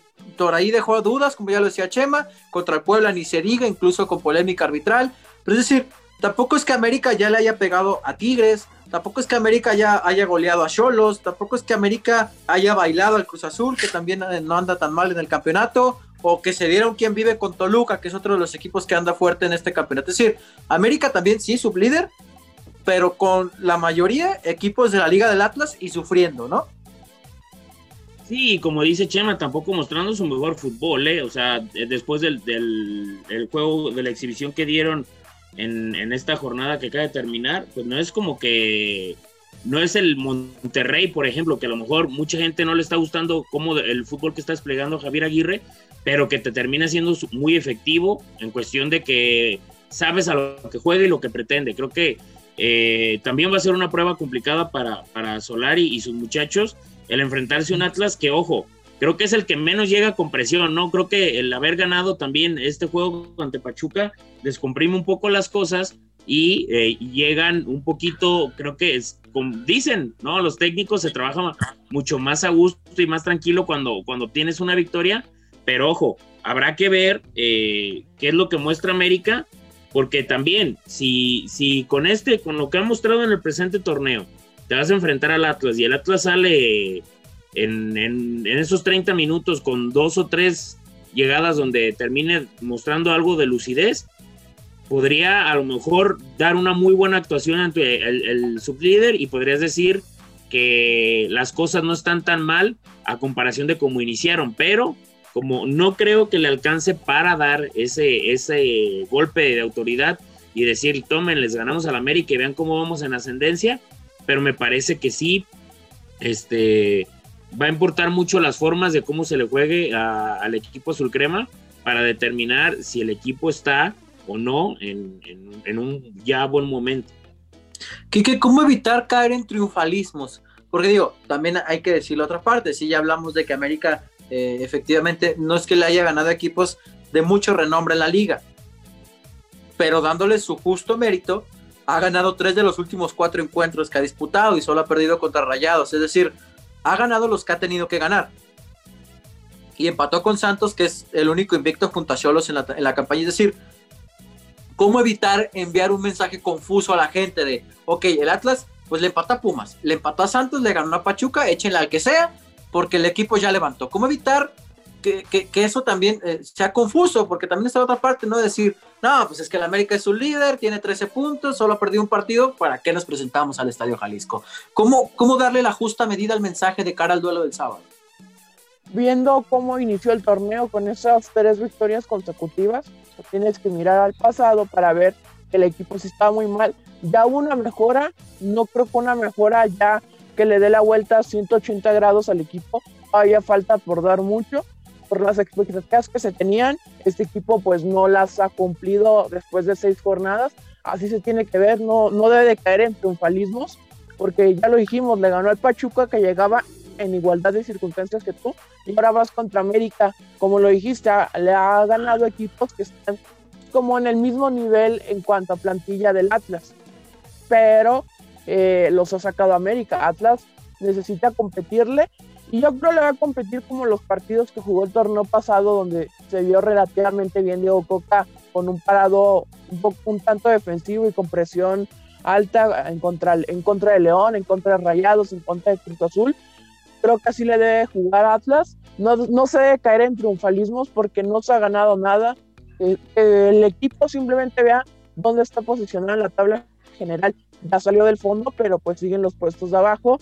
dejó dudas, como ya lo decía Chema. Contra el Puebla ni se diga, incluso con polémica arbitral. Pero es decir, tampoco es que América ya le haya pegado a Tigres, tampoco es que América ya haya goleado a Cholos, tampoco es que América haya bailado al Cruz Azul, que también eh, no anda tan mal en el campeonato, o que se dieron quien vive con Toluca, que es otro de los equipos que anda fuerte en este campeonato. Es decir, América también sí, sublíder, pero con la mayoría equipos de la Liga del Atlas y sufriendo, ¿no? Sí, como dice Chema, tampoco mostrando su mejor fútbol, ¿eh? O sea, después del, del, juego, de la exhibición que dieron en, esta jornada que acaba de terminar, pues no es como que. No es el Monterrey, por ejemplo, que a lo mejor mucha gente no le está gustando cómo el fútbol que está desplegando Javier Aguirre, pero que te termina siendo muy efectivo en cuestión de que sabes a lo que juega y lo que pretende. Creo que eh, también va a ser una prueba complicada para, para Solari y sus muchachos el enfrentarse a un Atlas que, ojo, creo que es el que menos llega con presión, ¿no? Creo que el haber ganado también este juego ante Pachuca descomprime un poco las cosas y eh, llegan un poquito, creo que es, como dicen, ¿no? Los técnicos se trabajan mucho más a gusto y más tranquilo cuando, cuando tienes una victoria, pero ojo, habrá que ver eh, qué es lo que muestra América, porque también, si, si con este, con lo que ha mostrado en el presente torneo, te vas a enfrentar al Atlas y el Atlas sale en, esos 30 minutos con dos o tres llegadas donde termine mostrando algo de lucidez, podría a lo mejor dar una muy buena actuación ante el, el sublíder y podrías decir que las cosas no están tan mal a comparación de cómo iniciaron, pero como no creo que le alcance para dar ese, ese golpe de autoridad y decir, tomen, les ganamos al América y vean cómo vamos en ascendencia, pero me parece que sí, este, va a importar mucho las formas de cómo se le juegue al equipo azul para determinar si el equipo está o no en, un ya buen momento. Quique, ¿cómo evitar caer en triunfalismos? Porque digo, también hay que decir la otra parte, si ya hablamos de que América eh, efectivamente no es que le haya ganado equipos de mucho renombre en la liga, pero dándole su justo mérito, ha ganado tres de los últimos cuatro encuentros que ha disputado y solo ha perdido contra Rayados. Es decir, ha ganado los que ha tenido que ganar. Y empató con Santos, que es el único invicto junto a Cholos en la, campaña. Es decir, ¿cómo evitar enviar un mensaje confuso a la gente de, ok, el Atlas, pues le empató a Pumas, le empató a Santos, le ganó a Pachuca, échenle al que sea, porque el equipo ya levantó. ¿Cómo evitar que, eso también eh, sea confuso, porque también está la otra parte, ¿no? Decir, no, pues es que el América es su líder, tiene 13 puntos, solo ha perdido un partido, ¿para qué nos presentamos al Estadio Jalisco? ¿Cómo, cómo darle la justa medida al mensaje de cara al duelo del sábado? Viendo cómo inició el torneo con esas tres victorias consecutivas, tienes que mirar al pasado para ver que el equipo sí está muy mal. Ya hubo una mejora, no creo que una mejora ya que le dé la vuelta a 180 grados al equipo, todavía falta por dar mucho, por las expectativas que se tenían, este equipo pues no las ha cumplido después de seis jornadas, así se tiene que ver, no, no debe de caer en triunfalismos, porque ya lo dijimos, le ganó al Pachuca que llegaba en igualdad de circunstancias que tú, y ahora vas contra América, como lo dijiste, le ha ganado equipos que están como en el mismo nivel en cuanto a plantilla del Atlas, pero eh, los ha sacado América. Atlas necesita competirle y yo creo que le va a competir como los partidos que jugó el torneo pasado, donde se vio relativamente bien Diego Coca con un parado un, tanto defensivo y con presión alta en contra, en contra de León, en contra de Rayados, en contra de Cruz Azul. Creo que así le debe jugar Atlas. No, no se debe caer en triunfalismos porque no se ha ganado nada. Eh, el equipo simplemente vea dónde está posicionado en la tabla general. Ya salió del fondo, pero pues siguen los puestos de abajo.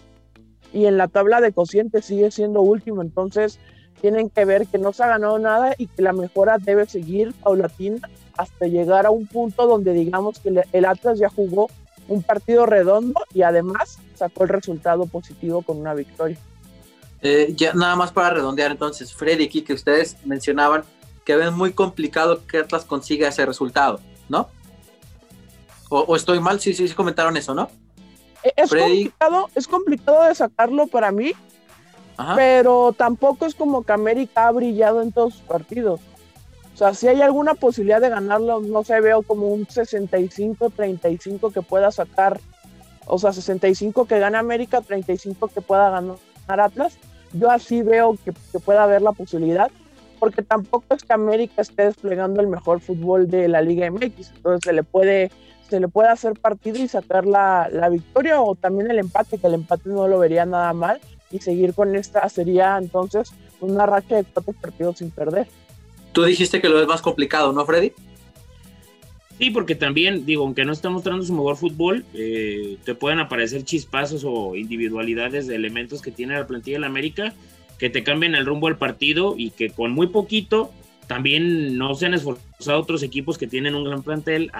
Y en la tabla de cociente sigue siendo último. Entonces tienen que ver que no se ha ganado nada y que la mejora debe seguir paulatina hasta llegar a un punto donde digamos que el Atlas ya jugó un partido redondo y además sacó el resultado positivo con una victoria. Eh, ya nada más para redondear entonces, Freddy, aquí que ustedes mencionaban que ven muy complicado que Atlas consiga ese resultado, ¿no? O, estoy mal, sí, sí, sí comentaron eso, ¿no? Eh, es complicado, es complicado de sacarlo para mí, pero tampoco es como que América ha brillado en todos sus partidos. O sea, si hay alguna posibilidad de ganarlo, no sé, veo como un 65-35 que pueda sacar, o sea, 65 que gana América, 35 que pueda ganar Atlas. Yo así veo que, pueda haber la posibilidad, porque tampoco es que América esté desplegando el mejor fútbol de la Liga MX, entonces se le puede, se le puede hacer partido y sacar la, la victoria o también el empate, que el empate no lo vería nada mal, y seguir con esta sería entonces una racha de cuatro partidos sin perder. Tú dijiste que lo es más complicado, ¿no, Freddy? Sí, porque también, digo, aunque no está mostrando su mejor fútbol, eh, te pueden aparecer chispazos o individualidades de elementos que tiene la plantilla de la América que te cambian el rumbo al partido y que con muy poquito también no se han esforzado otros equipos que tienen un gran plantel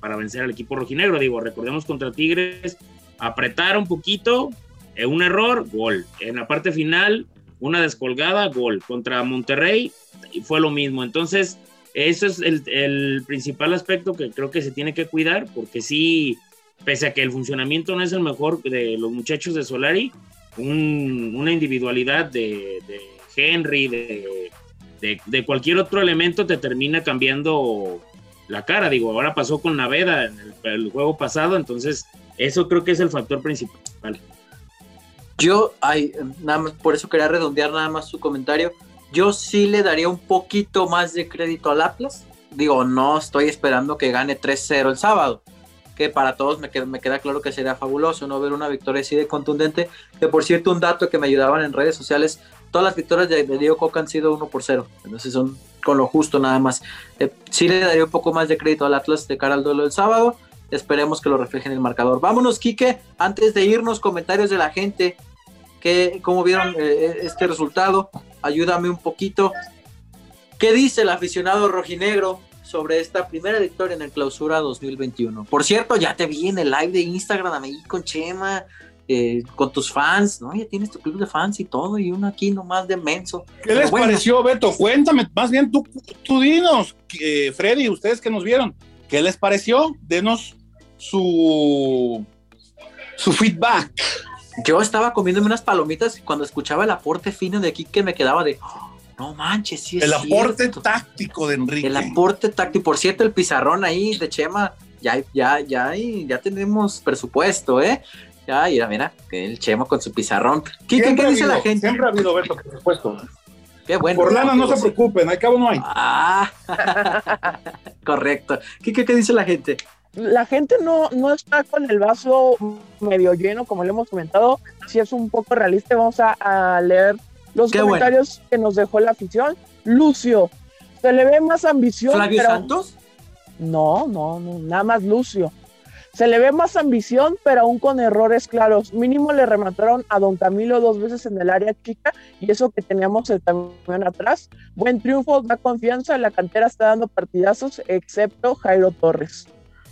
para vencer al equipo rojinegro. Digo, recordemos contra Tigres, apretar un poquito, eh, un error, gol. En la parte final, una descolgada, gol. Contra Monterrey fue lo mismo. Entonces, eso es el, principal aspecto que creo que se tiene que cuidar, porque sí, pese a que el funcionamiento no es el mejor de los muchachos de Solari, una individualidad de, Henry, de, cualquier otro elemento te termina cambiando la cara. Digo, ahora pasó con Naveda en el juego pasado, entonces eso creo que es el factor principal. Yo, ay, nada más, por eso quería redondear nada más su comentario. Yo sí le daría un poquito más de crédito al Atlas. Digo, no estoy esperando que gane 3-0 el sábado, que para todos me queda, me queda claro que sería fabuloso no ver una victoria así de contundente. Que por cierto, un dato que me ayudaban en redes sociales, todas las victorias de, Diego Coca han sido 1 por 0. Entonces son con lo justo nada más. Eh, sí le daría un poco más de crédito al Atlas de cara al duelo del sábado. Esperemos que lo refleje en el marcador. Vámonos, Quique. Antes de irnos, comentarios de la gente. Que, ¿Cómo vieron eh, eh, este resultado? Ayúdame un poquito. ¿Qué dice el aficionado rojinegro sobre esta primera victoria en el clausura 2021? Por cierto, ya te vi en el live de Instagram ahí con Chema, eh, con tus fans, ¿no? Ya tienes tu club de fans y todo, y uno aquí nomás de menso. ¿Qué les pareció, Beto? Cuéntame, más bien tú, tú dinos, Freddy, ustedes que nos vieron, ¿qué les pareció? Denos su, su feedback. Yo estaba comiéndome unas palomitas y cuando escuchaba el aporte fino de aquí que me quedaba de, oh, no manches, sí es El aporte táctico de Enrique. El aporte táctico. Por cierto, el pizarrón ahí de Chema, ya, ya, ya, ya tenemos presupuesto, ¿eh? Ya, mira, mira, el Chema con su pizarrón. ¿Qué, ¿qué dice la gente? Siempre ha habido, Beto, presupuesto. Qué bueno. Por lana no se preocupen, al cabo no hay. Ah, correcto. ¿Qué, qué, qué dice la gente? la gente no, no está con el vaso medio lleno, como le hemos comentado. Si es un poco realista, vamos a, leer los comentarios que nos dejó la afición. Lucio, se le ve más ambición. ¿Flavio Santos? No, no, no, nada más Lucio. Se le ve más ambición, pero aún con errores claros. Mínimo le remataron a Don Camilo dos veces en el área chica y eso que teníamos el camión atrás. Buen triunfo, da confianza. La cantera está dando partidazos, excepto Jairo Torres.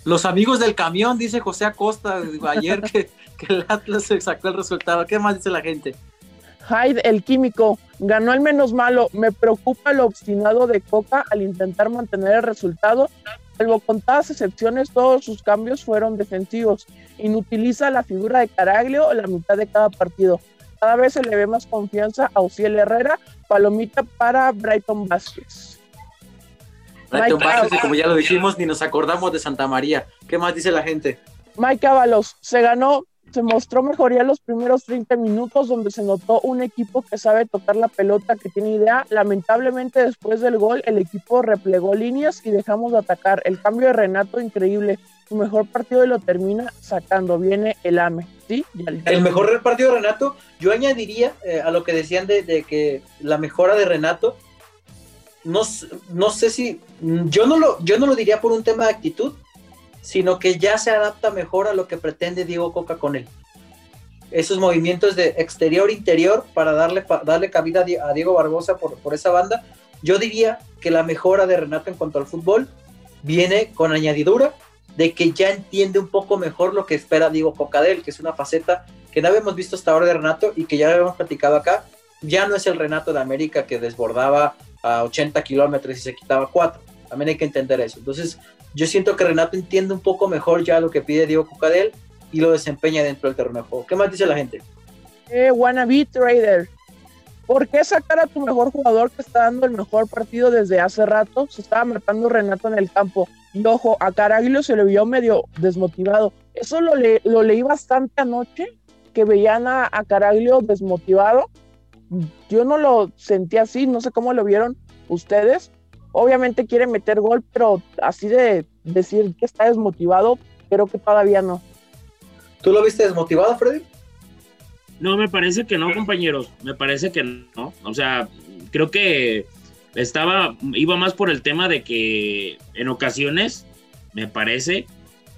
Los amigos del camión, dice José Acosta ayer que, el Atlas sacó el resultado. ¿Qué más dice la gente? Hyde, el químico, ganó el menos malo. Me preocupa lo obstinado de Coca al intentar mantener el resultado. Salvo contadas excepciones, todos sus cambios fueron defensivos. Inutiliza la figura de Caraglio la mitad de cada partido. Cada vez se le ve más confianza a Uciel Herrera. Palomita para Brighton Vázquez. como ya lo dijimos, ni nos acordamos de Santa María. ¿Qué más dice la gente? Mike Ábalos se ganó se mostró mejoría en los primeros 30 minutos, donde se notó un equipo que sabe tocar la pelota, que tiene idea. Lamentablemente, después del gol, el equipo replegó líneas y dejamos de atacar. El cambio de Renato, increíble. Su mejor partido y lo termina sacando. Viene el AME. ¿sí? El mejor partido de Renato, yo añadiría eh, a lo que decían de, de, que la mejora de Renato. No, no sé si. Yo no, lo, yo no lo diría por un tema de actitud, sino que ya se adapta mejor a lo que pretende Diego Coca con él. Esos movimientos de exterior-interior para darle, darle cabida a Diego Barbosa por, por esa banda. Yo diría que la mejora de Renato en cuanto al fútbol viene con añadidura de que ya entiende un poco mejor lo que espera Diego Coca de él, que es una faceta que no habíamos visto hasta ahora de Renato y que ya habíamos platicado acá. Ya no es el Renato de América que desbordaba a 80 kilómetros y se quitaba 4. También hay que entender eso. Entonces, yo siento que Renato entiende un poco mejor ya lo que pide Diego Cucadel y lo desempeña dentro del terreno de juego. ¿Qué más dice la gente? Eh, wannabe Trader. ¿Por qué sacar a tu mejor jugador que está dando el mejor partido desde hace rato? Se estaba matando Renato en el campo. Y ojo, a Caraglio se le vio medio desmotivado. Eso lo, lo leí bastante anoche, que veían a, Caraglio desmotivado. Yo no lo sentí así, no sé cómo lo vieron ustedes, Obviamente quiere meter gol, pero así de decir que está desmotivado, creo que todavía no. ¿Tú lo viste desmotivado, Freddy? No, me parece que no, compañeros. Me parece que no. O sea, creo que estaba, iba más por el tema de que en ocasiones, me parece,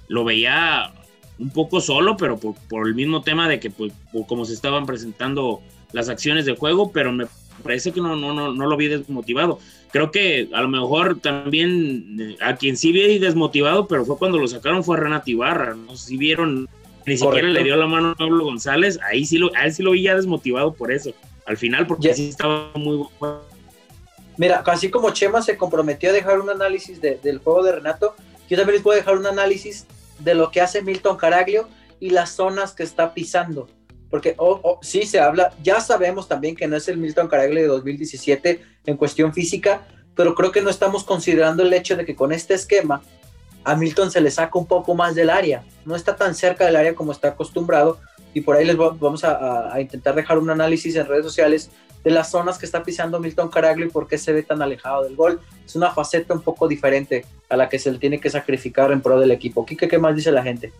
lo veía un poco solo, pero por, el mismo tema de que, pues, como se estaban presentando las acciones de juego, pero me parece que no, no, no, no lo vi desmotivado. Creo que a lo mejor también eh, a quien sí vi desmotivado, pero fue cuando lo sacaron fue Renato Ibarra. No sé si vieron, ni siquiera le dio la mano a Pablo González. Ahí sí lo, a él sí lo vi ya desmotivado por eso. Al final, porque sí estaba muy bueno. Mira, así como Chema se comprometió a dejar un análisis del juego de Renato, yo también les voy a dejar un análisis de lo que hace Milton Caraglio y las zonas que está pisando porque sí se habla, ya sabemos también que no es el Milton Caraglio de 2017 en cuestión física, pero creo que no estamos considerando el hecho de que con este esquema a Milton se le saca un poco más del área, no está tan cerca del área como está acostumbrado y por ahí les vamos a, intentar dejar un análisis en redes sociales de las zonas que está pisando Milton Caraglio y por qué se ve tan alejado del gol. Es una faceta un poco diferente a la que se le tiene que sacrificar en pro del equipo. Quique, ¿qué más dice la gente?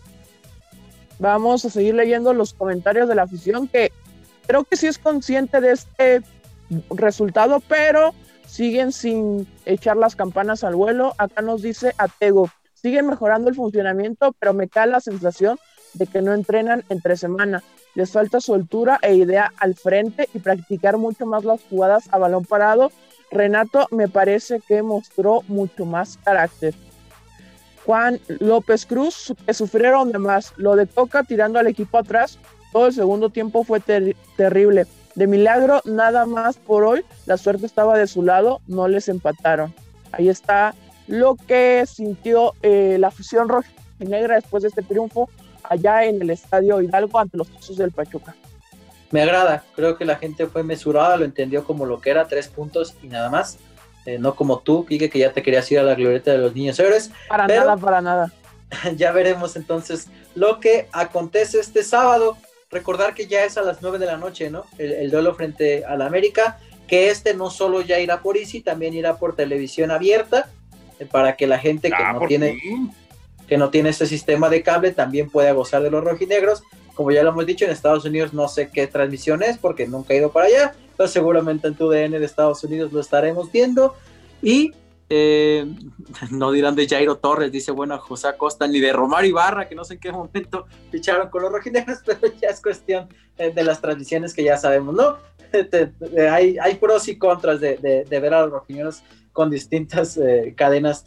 Vamos a seguir leyendo los comentarios de la afición que creo que sí es consciente de este resultado, pero siguen sin echar las campanas al vuelo. Acá nos dice Atego, siguen mejorando el funcionamiento, pero me cae la sensación de que no entrenan entre semana. Les falta soltura e idea al frente y practicar mucho más las jugadas a balón parado. Renato me parece que mostró mucho más carácter. Juan López Cruz, que sufrieron de más. Lo de Toca tirando al equipo atrás, todo el segundo tiempo fue terrible. De milagro, nada más por hoy. La suerte estaba de su lado, no les empataron. Ahí está lo que sintió eh, la afición roja y negra después de este triunfo allá en el estadio Hidalgo ante los Tuzos del Pachuca. Me agrada, creo que la gente fue mesurada, lo entendió como lo que era, tres puntos y nada más. Eh, no como tú, Kike, que ya te querías ir a la glorieta de los niños héroes. Para nada, para nada. Ya veremos entonces lo que acontece este sábado. Recordar que ya es a las 9 de la noche, ¿no? El, duelo frente al América, que este no solo ya irá por Easy, también irá por televisión abierta, eh, para que la gente que ah, no tiene que no tiene este sistema de cable también pueda gozar de los rojinegros. Como ya lo hemos dicho, en Estados Unidos no sé qué transmisión es porque nunca he ido para allá, pero seguramente en tu DN de Estados Unidos lo estaremos viendo. Y eh, no dirán de Jairo Torres, dice bueno José Acosta, ni de Romario Ibarra, que no sé en qué momento ficharon con los rojinegros, pero ya es cuestión eh, de las transmisiones que ya sabemos, ¿no? hay, hay, pros y contras de, ver a los rojinegros con distintas eh, cadenas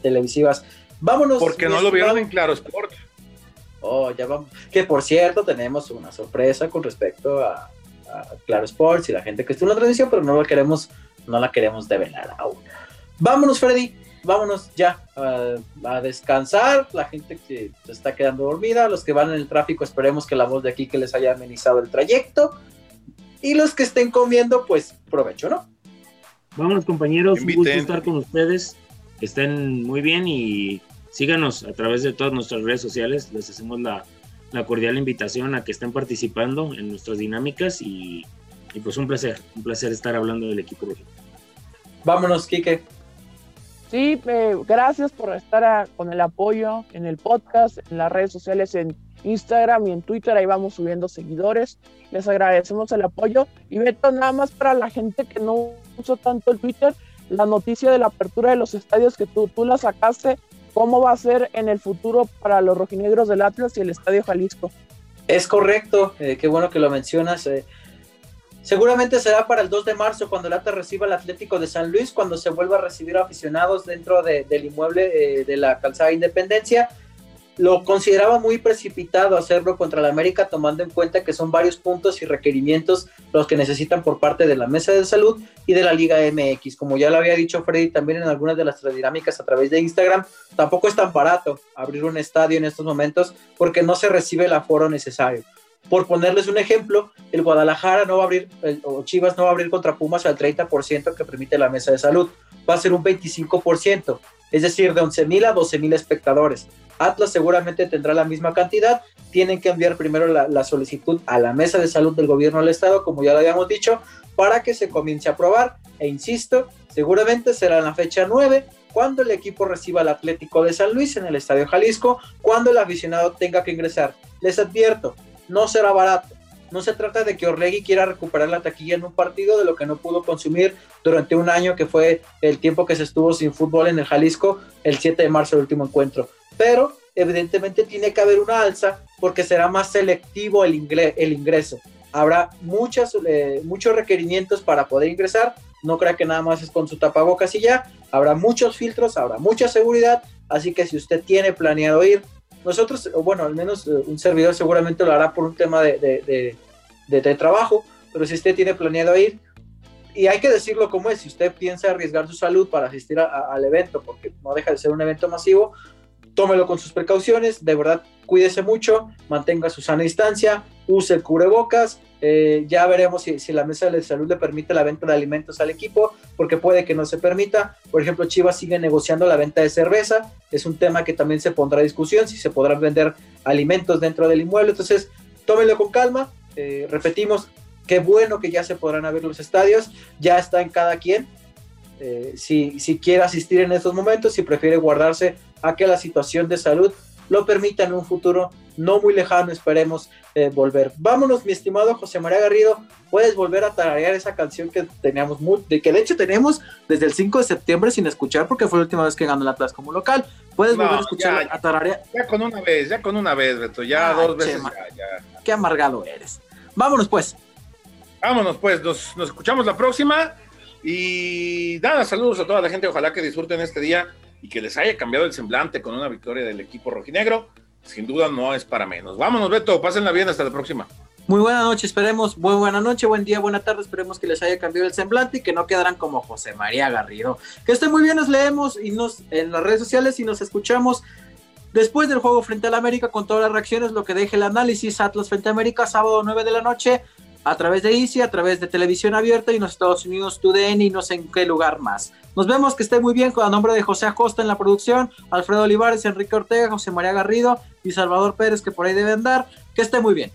televisivas. Vámonos. Porque no lo vieron en Claro Sport. Oh, ya vamos. Que por cierto, tenemos una sorpresa con respecto a, Claro Sports y la gente que estuvo en la transmisión, pero no la queremos, no la queremos develar aún. Vámonos, Freddy, vámonos ya a, descansar. La gente que se está quedando dormida, los que van en el tráfico, esperemos que la voz de aquí que les haya amenizado el trayecto. Y los que estén comiendo, pues provecho, ¿no? Vámonos, compañeros, un gusto estar con ustedes. que estén muy bien y síganos a través de todas nuestras redes sociales. Les hacemos la, la cordial invitación a que estén participando en nuestras dinámicas y, y pues un placer, un placer estar hablando del equipo rojo. Vámonos, Quique. Sí, eh, gracias por estar con el apoyo en el podcast, en las redes sociales, en Instagram y en Twitter. Ahí vamos subiendo seguidores. Les agradecemos el apoyo. Y Beto, nada más para la gente que no usa tanto el Twitter, la noticia de la apertura de los estadios que tú, tú la sacaste, ¿cómo va a ser en el futuro para los rojinegros del Atlas y el Estadio Jalisco? Es correcto, eh, qué bueno que lo mencionas. Eh. Seguramente será para el 2 de marzo cuando el Atlas reciba el Atlético de San Luis, cuando se vuelva a recibir aficionados dentro del inmueble eh, de la calzada Independencia lo consideraba muy precipitado hacerlo contra la América, tomando en cuenta que son varios puntos y requerimientos los que necesitan por parte de la Mesa de Salud y de la Liga MX. Como ya lo había dicho Freddy también en algunas de las dinámicas a través de Instagram, tampoco es tan barato abrir un estadio en estos momentos porque no se recibe el aforo necesario. Por ponerles un ejemplo, el Guadalajara no va a abrir, o Chivas no va a abrir contra Pumas al 30% que permite la Mesa de Salud, va a ser un 25%, es decir, de 11 mil a 12 mil espectadores. Atlas seguramente tendrá la misma cantidad. Tienen que enviar primero la, solicitud a la mesa de salud del gobierno del estado, como ya lo habíamos dicho, para que se comience a aprobar. E insisto, seguramente será en la fecha 9, cuando el equipo reciba al Atlético de San Luis en el Estadio Jalisco, cuando el aficionado tenga que ingresar. Les advierto, no será barato. No se trata de que Orlegui quiera recuperar la taquilla en un partido de lo que no pudo consumir durante un año que fue el tiempo que se estuvo sin fútbol en el Jalisco el 7 de marzo, el último encuentro. Pero evidentemente tiene que haber una alza porque será más selectivo el, ingreso. Habrá muchas, eh, muchos requerimientos para poder ingresar, no crea que nada más es con su tapabocas y ya, habrá muchos filtros, habrá mucha seguridad, así que si usted tiene planeado ir, nosotros, bueno, al menos eh, un servidor seguramente lo hará por un tema de, trabajo, pero si usted tiene planeado ir, y hay que decirlo como es, si usted piensa arriesgar su salud para asistir al evento, porque no deja de ser un evento masivo, tómelo con sus precauciones, de verdad cuídese mucho, mantenga su sana distancia, use el cubrebocas, eh, ya veremos si, la mesa de salud le permite la venta de alimentos al equipo, porque puede que no se permita. Por ejemplo, Chivas sigue negociando la venta de cerveza, es un tema que también se pondrá a discusión, si se podrán vender alimentos dentro del inmueble. Entonces, tómelo con calma, eh, repetimos, qué bueno que ya se podrán abrir los estadios, ya está en cada quien. Eh, si, si quiere asistir en estos momentos, si prefiere guardarse a que la situación de salud lo permita en un futuro no muy lejano, esperemos eh, volver. Vámonos, mi estimado José María Garrido, puedes volver a tararear esa canción que teníamos, muy, de que de hecho tenemos desde el 5 de septiembre sin escuchar porque fue la última vez que ganó el Atlas como local. Puedes volver a escuchar a tararear. Ya con una vez, ya con una vez, Beto, ya dos veces. Ya, Qué amargado eres. Vámonos pues. Vámonos pues, nos, nos escuchamos la próxima. Y nada, saludos a toda la gente, ojalá que disfruten este día y que les haya cambiado el semblante con una victoria del equipo rojinegro, sin duda no es para menos. Vámonos, Beto, pásenla bien, hasta la próxima. Muy buena noche, esperemos, muy buena noche, buen día, buena tarde, esperemos que les haya cambiado el semblante y que no quedarán como José María Garrido. Que esté muy bien, nos leemos y nos en las redes sociales y nos escuchamos después del juego frente al América con todas las reacciones, lo que deje el análisis Atlas frente a América, sábado 9 de la noche a través de Easy, a través de televisión abierta y los Estados Unidos TUDN y no sé en qué lugar más. Nos vemos, que esté muy bien con el nombre de José Acosta en la producción, Alfredo Olivares, Enrique Ortega, José María Garrido y Salvador Pérez que por ahí debe andar. Que esté muy bien.